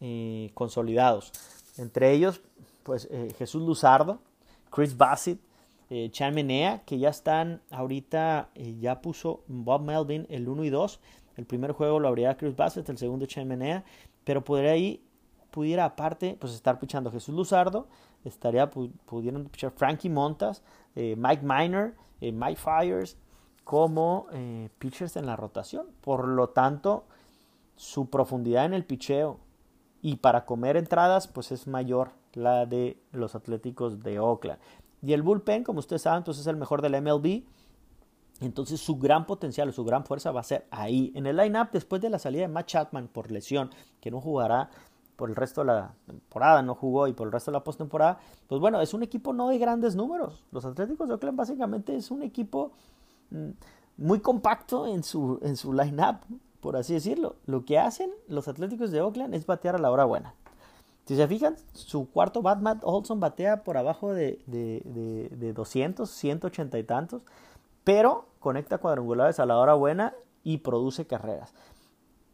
eh, consolidados. Entre ellos, pues eh, Jesús Luzardo, Chris Bassett, eh, Chan Menea, que ya están ahorita, ya puso Bob Melvin el 1 y 2. El primer juego lo abrirá Chris Bassett, el segundo Chan Menea, pero podría ir pudiera aparte pues estar pichando Jesús Luzardo, estaría pudiendo pichar Frankie Montas, eh, Mike Miner, eh, Mike Fires como eh, pitchers en la rotación. Por lo tanto, su profundidad en el picheo y para comer entradas pues es mayor la de los Atléticos de Oakland. Y el bullpen, como ustedes saben, pues es el mejor del MLB. Entonces su gran potencial, su gran fuerza va a ser ahí. En el line-up, después de la salida de Matt Chapman por lesión, que no jugará por el resto de la temporada, no jugó y por el resto de la postemporada, pues bueno, es un equipo no de grandes números. Los Atléticos de Oakland básicamente es un equipo mm, muy compacto en su, en su line-up, por así decirlo. Lo que hacen los Atléticos de Oakland es batear a la hora buena. Si se fijan, su cuarto Batman Olson batea por abajo de, de, de, de 200, 180 y tantos. pero conecta cuadrangulares a la hora buena y produce carreras.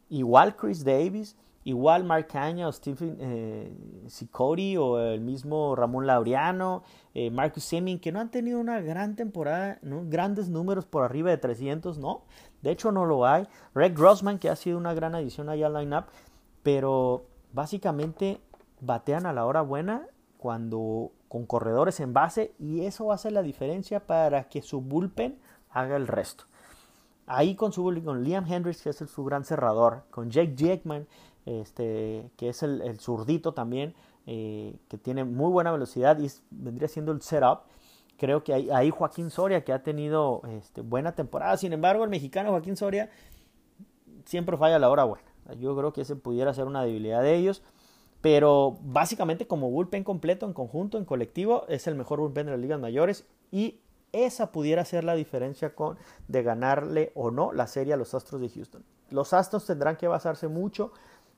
Igual Chris Davis, igual Mark Caña o Stephen eh, o el mismo Ramón Laureano, eh, Marcus Semin, que no han tenido una gran temporada, ¿no? grandes números por arriba de 300, no. De hecho, no lo hay. Greg Grossman, que ha sido una gran adición allá al line-up, pero básicamente batean a la hora buena cuando con corredores en base y eso hace la diferencia para que su bullpen haga el resto. Ahí con su con Liam Hendricks, que es su gran cerrador, con Jake Jackman, este, que es el, zurdito también, eh, que tiene muy buena velocidad y vendría siendo el setup. Creo que ahí, Joaquín Soria, que ha tenido este, buena temporada. Sin embargo, el mexicano Joaquín Soria siempre falla a la hora buena. Yo creo que ese pudiera ser una debilidad de ellos. Pero básicamente como bullpen completo, en conjunto, en colectivo, es el mejor bullpen de las ligas mayores. Y esa pudiera ser la diferencia con, de ganarle o no la serie a los Astros de Houston. Los Astros tendrán que basarse mucho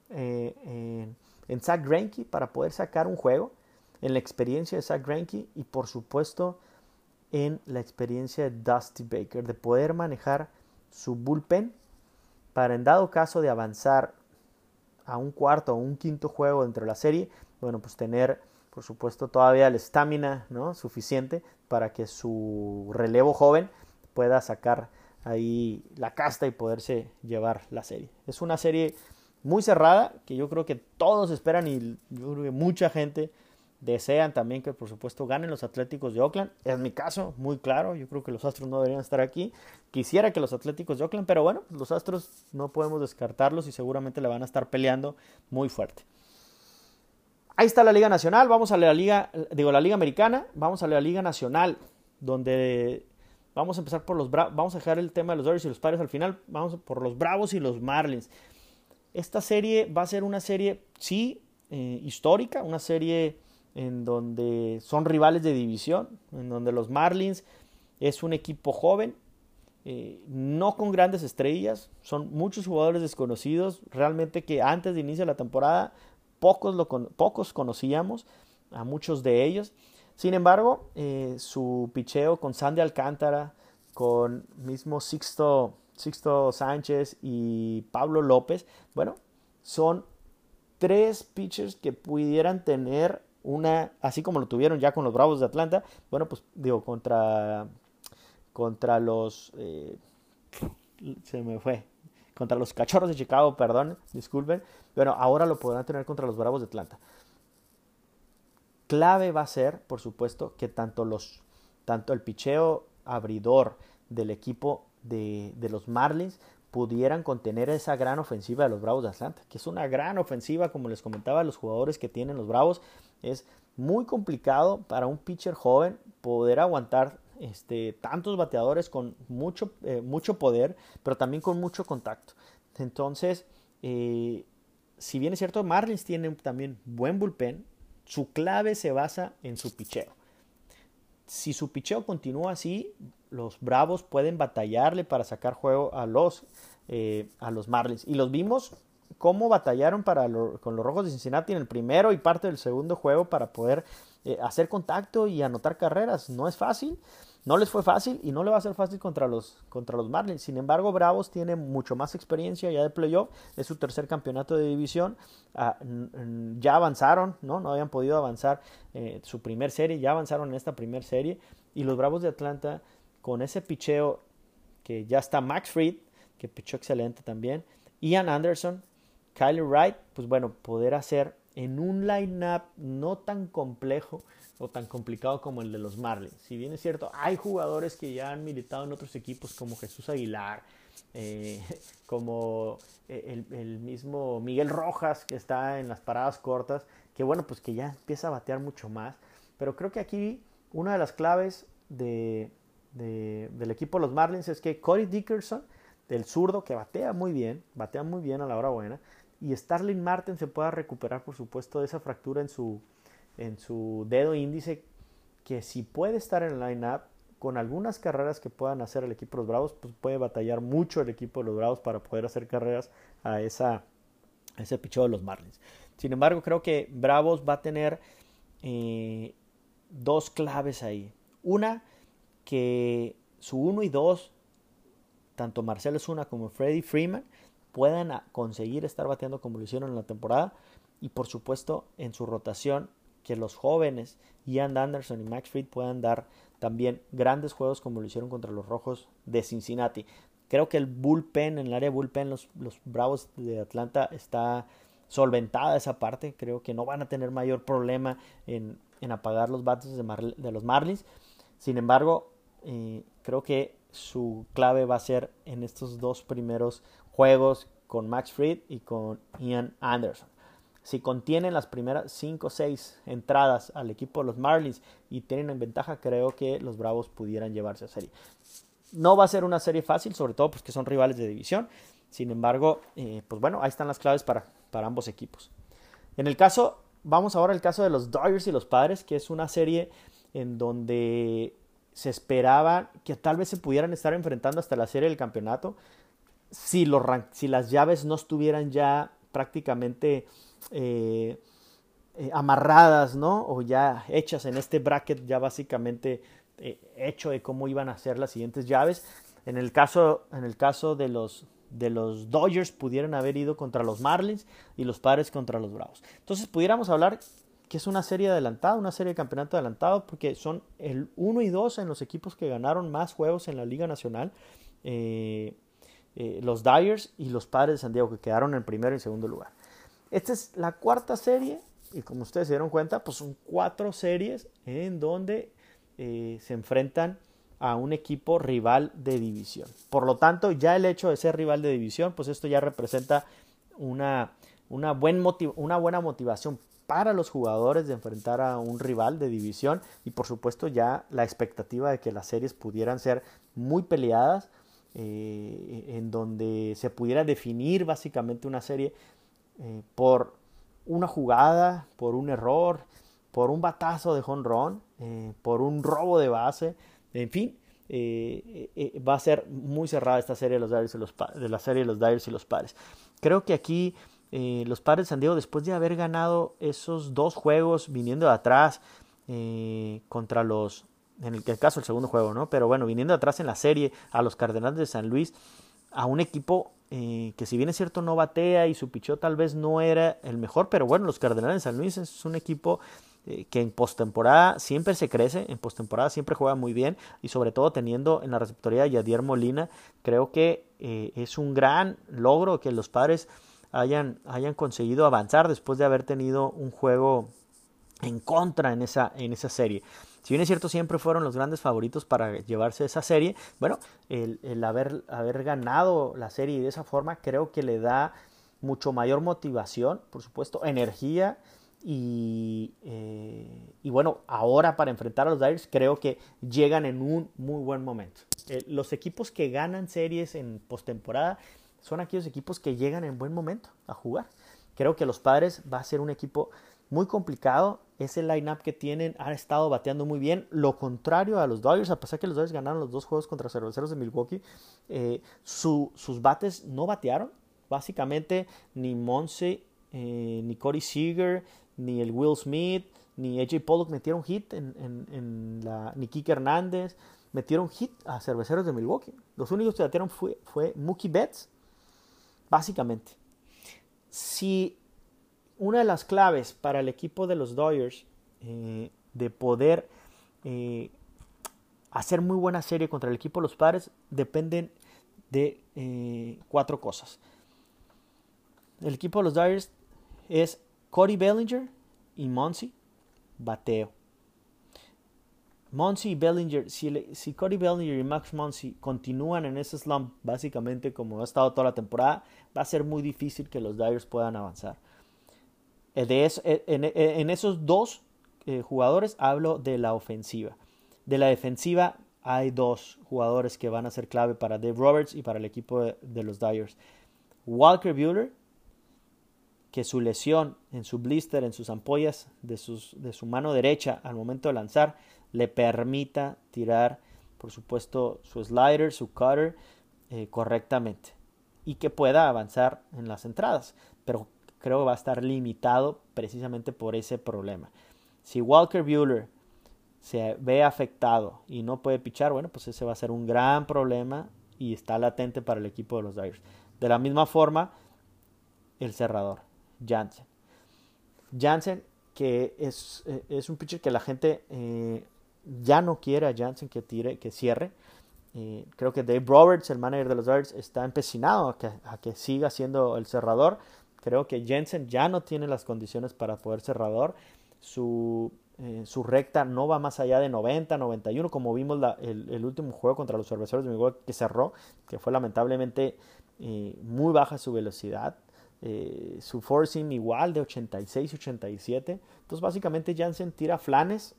eh, en, Zach Greinke para poder sacar un juego, en la experiencia de Zach Greinke y por supuesto en la experiencia de Dusty Baker, de poder manejar su bullpen para en dado caso de avanzar a un cuarto o un quinto juego dentro de la serie, bueno, pues tener por supuesto todavía el estamina ¿no? suficiente para que su relevo joven pueda sacar ahí la casta y poderse llevar la serie. Es una serie muy cerrada que yo creo que todos esperan y yo creo que mucha gente desean también que por supuesto ganen los Atléticos de Oakland. Es mi caso, muy claro, yo creo que los Astros no deberían estar aquí. Quisiera que los Atléticos de Oakland, pero bueno, los Astros no podemos descartarlos y seguramente le van a estar peleando muy fuerte. Ahí está la Liga Nacional, vamos a la Liga, digo, la Liga Americana, vamos a la Liga Nacional, donde vamos a empezar por los Bravos, vamos a dejar el tema de los Dodgers y los Padres al final, vamos por los Bravos y los Marlins. Esta serie va a ser una serie, sí, eh, histórica, una serie en donde son rivales de división, en donde los Marlins es un equipo joven, eh, no con grandes estrellas, son muchos jugadores desconocidos, realmente que antes de inicio de la temporada pocos, lo pocos conocíamos, a muchos de ellos. Sin embargo, eh, su picheo con Sandy Alcántara, con mismo Sixto Sixto Sánchez y Pablo López, bueno, son tres pitchers que pudieran tener una, así como lo tuvieron ya con los Bravos de Atlanta, bueno, pues digo, contra, contra los, eh, se me fue, contra los Cachorros de Chicago, perdón, disculpen, bueno, ahora lo podrán tener contra los Bravos de Atlanta. Clave va a ser, por supuesto, que tanto los, tanto el picheo abridor del equipo de, los Marlins pudieran contener esa gran ofensiva de los Bravos de Atlanta, que es una gran ofensiva, como les comentaba, los jugadores que tienen los Bravos, es muy complicado para un pitcher joven poder aguantar este, tantos bateadores con mucho, eh, mucho poder, pero también con mucho contacto. Entonces, eh, si bien es cierto, Marlins tiene también buen bullpen, su clave se basa en su picheo. Si su picheo continúa así, los Bravos pueden batallarle para sacar juego a los, eh, a los Marlins. Y los vimos cómo batallaron para con los Rojos de Cincinnati en el primero y parte del segundo juego para poder eh, hacer contacto y anotar carreras. No es fácil. No les fue fácil y no le va a ser fácil contra los, contra los Marlins. Sin embargo, Bravos tiene mucho más experiencia ya de playoff. Es su tercer campeonato de división. Ah, ya avanzaron, ¿no? No habían podido avanzar eh, su primer serie. Ya avanzaron en esta primer serie. Y los Bravos de Atlanta con ese picheo que ya está Max Fried, que pichó excelente también, Ian Anderson, Kylie Wright, pues bueno, poder hacer en un line-up no tan complejo o tan complicado como el de los Marlins. Si bien es cierto, hay jugadores que ya han militado en otros equipos como Jesús Aguilar, eh, como eh, el, el, mismo Miguel Rojas que está en las paradas cortas, que bueno, pues que ya empieza a batear mucho más. Pero creo que aquí una de las claves de, del equipo de los Marlins es que Corey Dickerson, del zurdo, que batea muy bien, batea muy bien a la hora buena, y Starling Martin se pueda recuperar, por supuesto, de esa fractura en su, dedo índice, que si puede estar en el line-up, con algunas carreras que puedan hacer el equipo de los Bravos, pues puede batallar mucho el equipo de los Bravos para poder hacer carreras a, ese picheo de los Marlins. Sin embargo, creo que Bravos va a tener eh, dos claves ahí. Una, que su 1 y 2, tanto Marcelo Zuna como Freddie Freeman, puedan conseguir estar bateando como lo hicieron en la temporada. Y por supuesto, en su rotación, que los jóvenes Ian Anderson y Max Fried puedan dar también grandes juegos como lo hicieron contra los Rojos de Cincinnati. Creo que el bullpen, en el área de bullpen, los, los Bravos de Atlanta está solventada esa parte. Creo que no van a tener mayor problema en, en apagar los bates de, los Marlins. Sin embargo, eh, creo que su clave va a ser en estos dos primeros juegos con Max Fried y con Ian Anderson. Si contienen las primeras 5 o 6 entradas al equipo de los Marlins y tienen en ventaja, creo que los Bravos pudieran llevarse a serie. No va a ser una serie fácil, sobre todo porque son rivales de división. Sin embargo, eh, pues bueno, ahí están las claves para, para ambos equipos. En el caso, vamos ahora al caso de los Dodgers y los Padres, que es una serie en donde se esperaba que tal vez se pudieran estar enfrentando hasta la serie del campeonato si, los, si las llaves no estuvieran ya prácticamente eh, eh, amarradas, ¿no? O ya hechas en este bracket, ya básicamente eh, hecho de cómo iban a ser las siguientes llaves. En el caso, en el caso de los de los Dodgers pudieran haber ido contra los Marlins y los Padres contra los Bravos. Entonces pudiéramos hablar que es una serie adelantada, una serie de campeonato adelantado, porque son el 1 y 2 en los equipos que ganaron más juegos en la Liga Nacional. Los Dyers y los Padres de San Diego, que quedaron en primero y segundo lugar. Esta es la cuarta serie y como ustedes se dieron cuenta, pues son cuatro series en donde eh, se enfrentan a un equipo rival de división. Por lo tanto, ya el hecho de ser rival de división, pues esto ya representa una, una, buen una buena motivación para los jugadores de enfrentar a un rival de división y por supuesto ya la expectativa de que las series pudieran ser muy peleadas, eh, en donde se pudiera definir básicamente una serie eh, por una jugada, por un error, por un batazo de jonrón, eh, por un robo de base, en fin, va a ser muy cerrada esta serie de los Dyers y los de la serie de los Dyers y los Padres. Creo que aquí los Padres de San Diego, después de haber ganado esos dos juegos viniendo de atrás contra los en el, caso el segundo juego, ¿no? Pero bueno, viniendo atrás en la serie a los Cardenales de San Luis, a un equipo eh, que si bien es cierto no batea y su pichó tal vez no era el mejor, pero bueno, los Cardenales de San Luis es un equipo eh, que en postemporada siempre se crece, en postemporada siempre juega muy bien y sobre todo teniendo en la receptoría a Yadier Molina, creo que eh, es un gran logro que los padres hayan, hayan conseguido avanzar después de haber tenido un juego en contra en esa, en esa serie. Si bien es cierto, siempre fueron los grandes favoritos para llevarse esa serie, bueno, el, haber, ganado la serie de esa forma creo que le da mucho mayor motivación, por supuesto, energía y, eh, bueno, ahora para enfrentar a los Dyers creo que llegan en un muy buen momento. Eh, los equipos que ganan series en postemporada son aquellos equipos que llegan en buen momento a jugar. Creo que los padres va a ser un equipo muy complicado. Ese line-up que tienen ha estado bateando muy bien. Lo contrario a los Dodgers, a pesar que los Dodgers ganaron los dos juegos contra cerveceros de Milwaukee, eh, sus bates no batearon. Básicamente, ni Monse, eh, ni Cody Seager, ni el Will Smith, ni AJ Pollock metieron hit, en, la, ni Kike Hernández metieron hit a cerveceros de Milwaukee. Los únicos que batearon fue, fue Mookie Betts, básicamente. Si una de las claves para el equipo de los Dodgers eh, de poder eh, hacer muy buena serie contra el equipo de los padres dependen de eh, cuatro cosas. El equipo de los Dodgers es Cody Bellinger y Monsi, bateo. Monsi y Bellinger, si, si, Cody Bellinger y Max Monsi continúan en ese slump, básicamente como ha estado toda la temporada, va a ser muy difícil que los Dodgers puedan avanzar. Eh, eh, eh, en, esos dos jugadores hablo de la ofensiva. De la defensiva hay dos jugadores que van a ser clave para Dave Roberts y para el equipo de, los Dyers. Walker Bueller, que su lesión en su blister, en sus ampollas de su mano derecha al momento de lanzar, le permita tirar, por supuesto, su slider, su cutter correctamente y que pueda avanzar en las entradas. Pero creo que va a estar limitado precisamente por ese problema. Si Walker Bueller se ve afectado y no puede pichar, bueno, pues ese va a ser un gran problema y está latente para el equipo de los Dyers. De la misma forma, el cerrador, Jansen. Jansen, que es, eh, es un pitcher que la gente eh, ya no quiere a Jansen que tire, que cierre. Eh, creo que Dave Roberts, el manager de los Dyers, está empecinado a que, a que siga siendo el cerrador. Creo que Jensen ya no tiene las condiciones para poder cerrador. Su eh, su recta no va más allá de 90, 91, como vimos el, último juego contra los cerveceros de Miguel que cerró, que fue lamentablemente eh, muy baja su velocidad. Eh, su forcing igual de 86, 87. Entonces básicamente Jansen tira flanes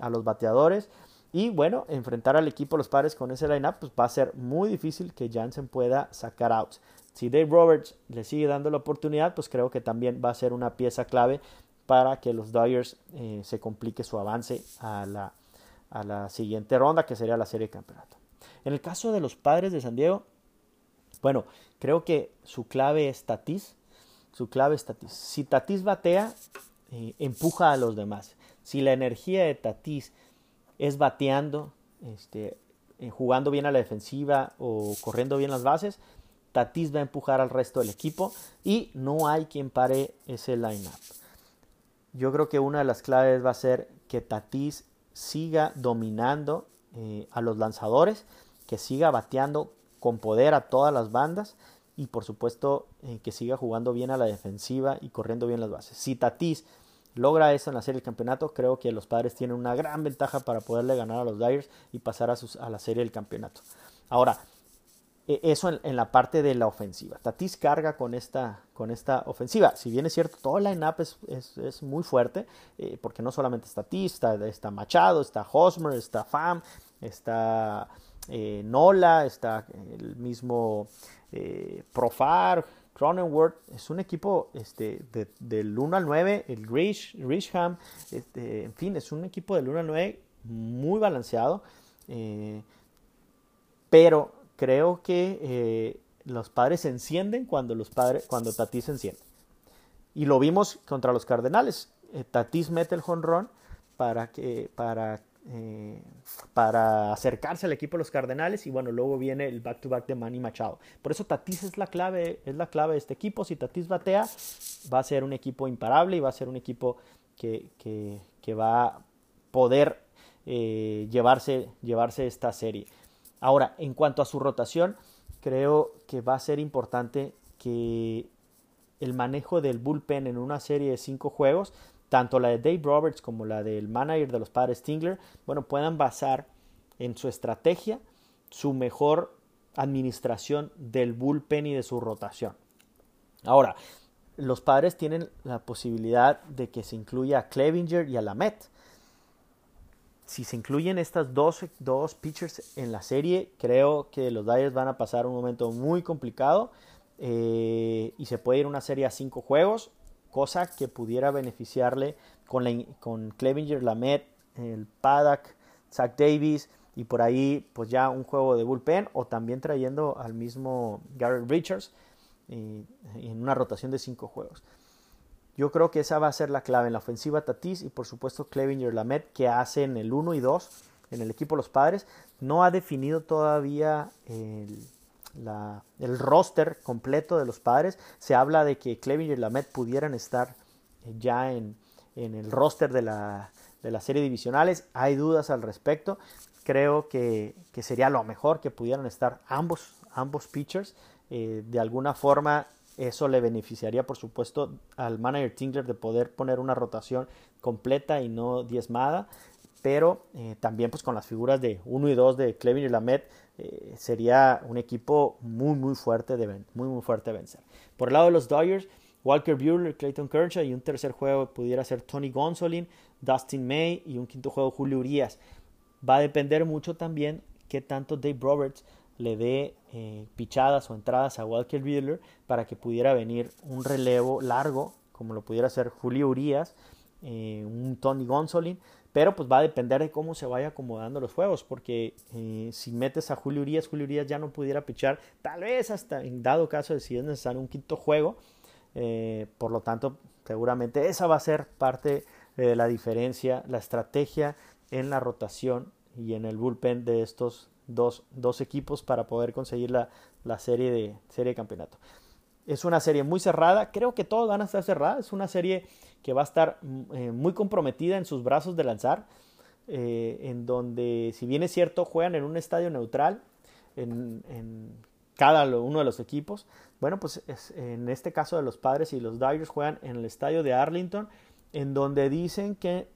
a los bateadores. Y bueno, enfrentar al equipo los padres con ese lineup pues va a ser muy difícil que Jansen pueda sacar outs. Si Dave Roberts le sigue dando la oportunidad, pues creo que también va a ser una pieza clave para que los Dodgers eh, se complique su avance a la, a la siguiente ronda, que sería la serie de campeonato. En el caso de los padres de San Diego, bueno, creo que su clave es Tatis. Su clave es Tatis. Si Tatis batea, eh, empuja a los demás. Si la energía de Tatis es bateando, este, eh, jugando bien a la defensiva o corriendo bien las bases, Tatis va a empujar al resto del equipo y no hay quien pare ese lineup. Yo creo que una de las claves va a ser que Tatis siga dominando eh, a los lanzadores, que siga bateando con poder a todas las bandas y por supuesto eh, que siga jugando bien a la defensiva y corriendo bien las bases. Si Tatis logra eso en la serie del campeonato, creo que los padres tienen una gran ventaja para poderle ganar a los Dyers y pasar a, sus, a la serie del campeonato. Ahora, e, eso en, la parte de la ofensiva. Tatis carga con esta, con esta ofensiva. Si bien es cierto, todo el line-up es, muy fuerte, eh, porque no solamente está Tatis, está, Machado, está Hosmer, está Pham, está eh, Nola, está el mismo eh, Profar, Cronenworth. Es un equipo este, del 1 al 9, el Rich, Richham, este, en fin, es un equipo del 1 al 9 muy balanceado, pero creo que eh, los padres se encienden cuando los padres, cuando Tatis se enciende. Y lo vimos contra los Cardenales. Eh, Tatis mete el jonrón para que para eh, para acercarse al equipo de los Cardenales y bueno luego viene el back to back de Manny Machado. Por eso Tatis es la clave es la clave de este equipo. Si Tatis batea va a ser un equipo imparable y va a ser un equipo que, que, va a poder llevarse llevarse esta serie. Ahora, en cuanto a su rotación, creo que va a ser importante que el manejo del bullpen en una serie de cinco juegos, tanto la de Dave Roberts como la del manager de los padres Stingler, bueno, puedan basar en su estrategia su mejor administración del bullpen y de su rotación. Ahora, los padres tienen la posibilidad de que se incluya a Clevinger y a Lamet si se incluyen estas dos, dos pitchers en la serie, creo que los Dyers van a pasar un momento muy complicado eh, y se puede ir una serie a cinco juegos, cosa que pudiera beneficiarle con, la, con Clevinger, Lamet, el Paddock, Zach Davis y por ahí pues ya un juego de bullpen o también trayendo al mismo Garrett Richards eh, en una rotación de cinco juegos. Yo creo que esa va a ser la clave en la ofensiva Tatis y por supuesto Clevinger Lamet que hacen el 1 y 2 en el equipo Los Padres. No ha definido todavía el, el roster completo de los Padres. Se habla de que Clevinger y Lamet pudieran estar eh, ya en, en el roster de la, de la serie divisionales. Hay dudas al respecto. Creo que, que sería lo mejor que pudieran estar ambos, ambos pitchers. Eh, de alguna forma eso le beneficiaría, por supuesto, al manager Tingler de poder poner una rotación completa y no diezmada. Pero eh, también pues con las figuras de 1 y 2 de Clevin y Lamet eh, sería un equipo muy muy fuerte de muy muy fuerte vencer. Por el lado de los Dodgers, Walker Buehler, Clayton Kershaw y un tercer juego pudiera ser Tony Gonsolin, Dustin May y un quinto juego Julio Urias. Va a depender mucho también qué tanto Dave Roberts le dé eh, pichadas o entradas a Walker Buehler para que pudiera venir un relevo largo, como lo pudiera hacer Julio Urias, eh, un Tony Gonsolin, pero pues va a depender de cómo se vaya acomodando los juegos, porque eh, si metes a Julio Urias, Julio Urias ya no pudiera pichar, tal vez hasta en dado caso de si es necesario un quinto juego, por lo tanto seguramente esa va a ser parte de la diferencia, la estrategia en la rotación y en el bullpen de estos dos, dos equipos para poder conseguir la, la, serie, de, serie de campeonato. Es una serie muy cerrada, creo que todos van a estar cerradas, es una serie que va a estar mm, eh, muy comprometida en sus brazos de lanzar, eh, en donde si bien es cierto juegan en un estadio neutral, en, en cada uno de los equipos, bueno, pues en este caso de los padres y los Dyers juegan en el estadio de Arlington, en donde dicen que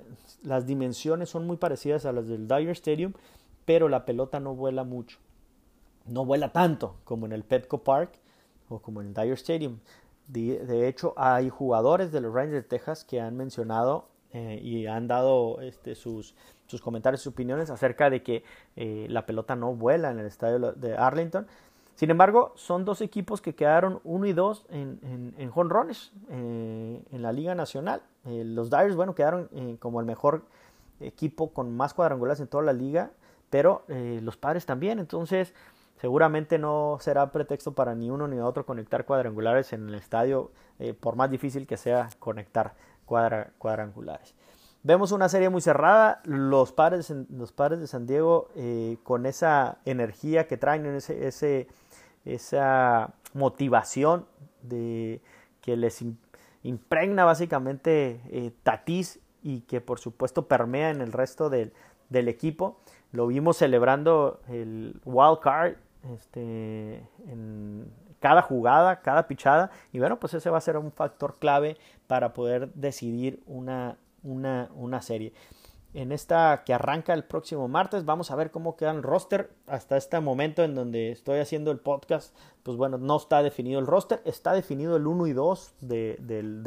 las dimensiones son muy parecidas a las del Dyer Stadium, pero la pelota no vuela mucho. No vuela tanto como en el Petco Park o como en el Dyer Stadium. De, hecho, hay jugadores de los Rangers de Texas que han mencionado eh, y han dado este, sus, sus comentarios, sus opiniones acerca de que eh, la pelota no vuela en el estadio de Arlington sin embargo, son dos equipos que quedaron 1 y 2 en, en, en jonrones eh, en la Liga Nacional. Los Dyers, bueno, quedaron como el mejor equipo con más cuadrangulares en toda la liga, pero los padres también. Entonces, seguramente no será pretexto para ni uno ni otro conectar cuadrangulares en el estadio, por más difícil que sea conectar cuadrangulares. Vemos una serie muy cerrada. Los padres, los de San Diego, con esa energía que traen, ese, ese esa motivación de que les impregna básicamente eh, Tatís y que por supuesto permea en el resto del, del equipo. Lo vimos celebrando el wild card este, en cada jugada, cada pichada. Y bueno, pues ese va a ser un factor clave para poder decidir una, una, una serie en esta que arranca el próximo martes. Vamos a ver cómo queda el roster. Hasta este momento en donde estoy haciendo el podcast, pues bueno, no está definido el roster. Está definido el 1 y 2 de,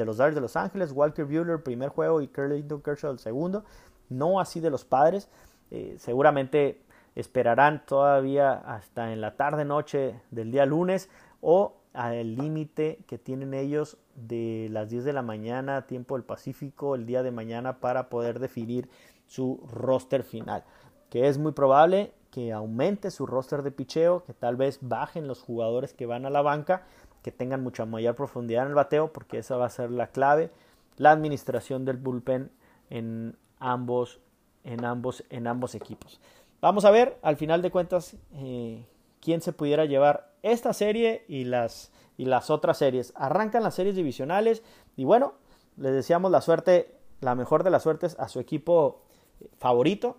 los Dodgers de Los Ángeles. Walker Buehler, primer juego, y Curlington Kershaw, el segundo. No así de los padres. Eh, seguramente esperarán todavía hasta en la tarde-noche del día lunes o al límite que tienen ellos de las 10 de la mañana, tiempo del Pacífico, el día de mañana para poder definir su roster final, que es muy probable que aumente su roster de picheo, que tal vez bajen los jugadores que van a la banca, que tengan mucha mayor profundidad en el bateo, porque esa va a ser la clave, la administración del bullpen en ambos, en ambos, en ambos equipos. Vamos a ver, al final de cuentas, eh, quién se pudiera llevar esta serie y las, y las otras series. Arrancan las series divisionales y bueno, les deseamos la suerte, la mejor de las suertes a su equipo favorito.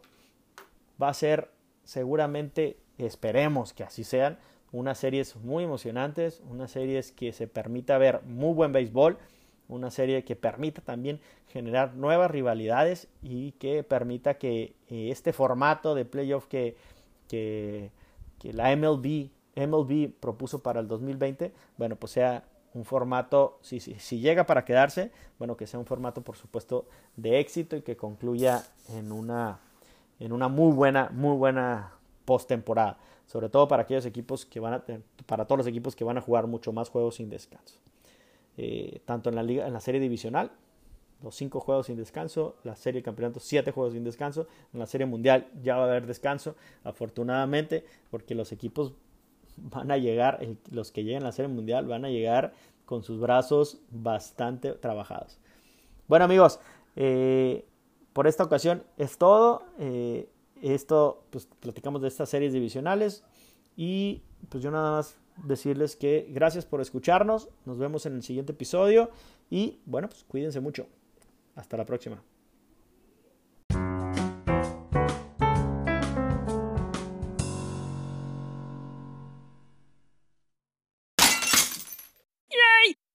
Va a ser seguramente, esperemos que así sean, unas series muy emocionantes, unas series que se permita ver muy buen béisbol, una serie que permita también generar nuevas rivalidades y que permita que eh, este formato de playoff que, que, que la MLB, MLB propuso para el 2020, bueno, pues sea un formato, si, si, llega para quedarse, bueno, que sea un formato, por supuesto, de éxito y que concluya en una, en una muy buena, muy buena postemporada. Sobre todo para aquellos equipos que van a, para todos los equipos que van a jugar mucho más juegos sin descanso. Eh, tanto en la liga, en la serie divisional, los cinco juegos sin descanso, la serie campeonato, siete juegos sin descanso, en la serie mundial ya va a haber descanso, afortunadamente, porque los equipos van a llegar, los que lleguen a la Serie Mundial van a llegar con sus brazos bastante trabajados. Bueno amigos, eh, por esta ocasión es todo. Eh, esto, pues platicamos de estas series divisionales y pues yo nada más decirles que gracias por escucharnos. Nos vemos en el siguiente episodio y bueno, pues cuídense mucho. Hasta la próxima.